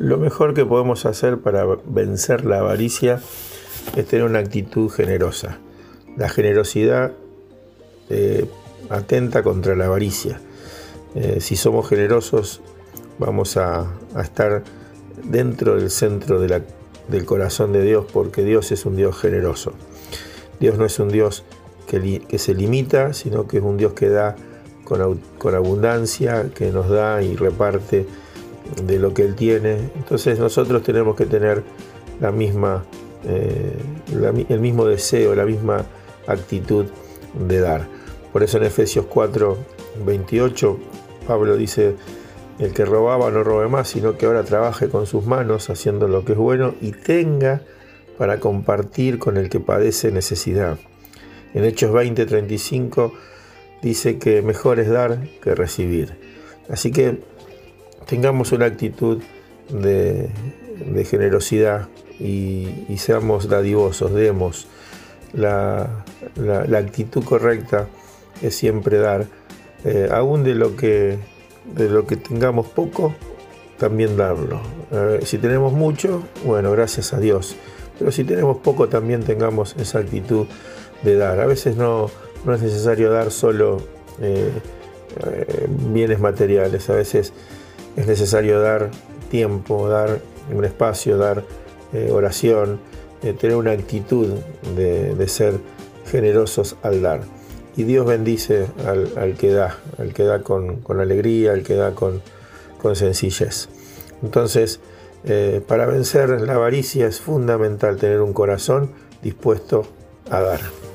Lo mejor que podemos hacer para vencer la avaricia es tener una actitud generosa. La generosidad eh, atenta contra la avaricia. Eh, si somos generosos, vamos a, estar dentro del centro del corazón de Dios, porque Dios es un Dios generoso. Dios no es un Dios que, se limita, sino que es un Dios que da con, abundancia, que nos da y reparte de lo que Él tiene. Entonces nosotros tenemos que tener la misma, eh, el mismo deseo, la misma actitud de dar. Por eso en Efesios 4, 28, Pablo dice, el que robaba no robe más, sino que ahora trabaje con sus manos haciendo lo que es bueno y tenga para compartir con el que padece necesidad. En Hechos 20, 35 dice que mejor es dar que recibir. Así que tengamos una actitud de, generosidad y, seamos dadivosos, demos. La, actitud correcta es siempre dar, eh, aún de lo, que, de lo que tengamos poco, también darlo. si tenemos mucho, bueno, gracias a Dios. Pero si tenemos poco, también tengamos esa actitud de dar. A veces no, no es necesario dar solo eh, eh, bienes materiales, a veces es necesario dar tiempo, dar un espacio, dar eh, oración, tener una actitud de, ser generosos al dar. Y Dios bendice al, que da, al que da con, alegría, al que da con sencillez. Entonces, para vencer la avaricia es fundamental tener un corazón dispuesto a dar.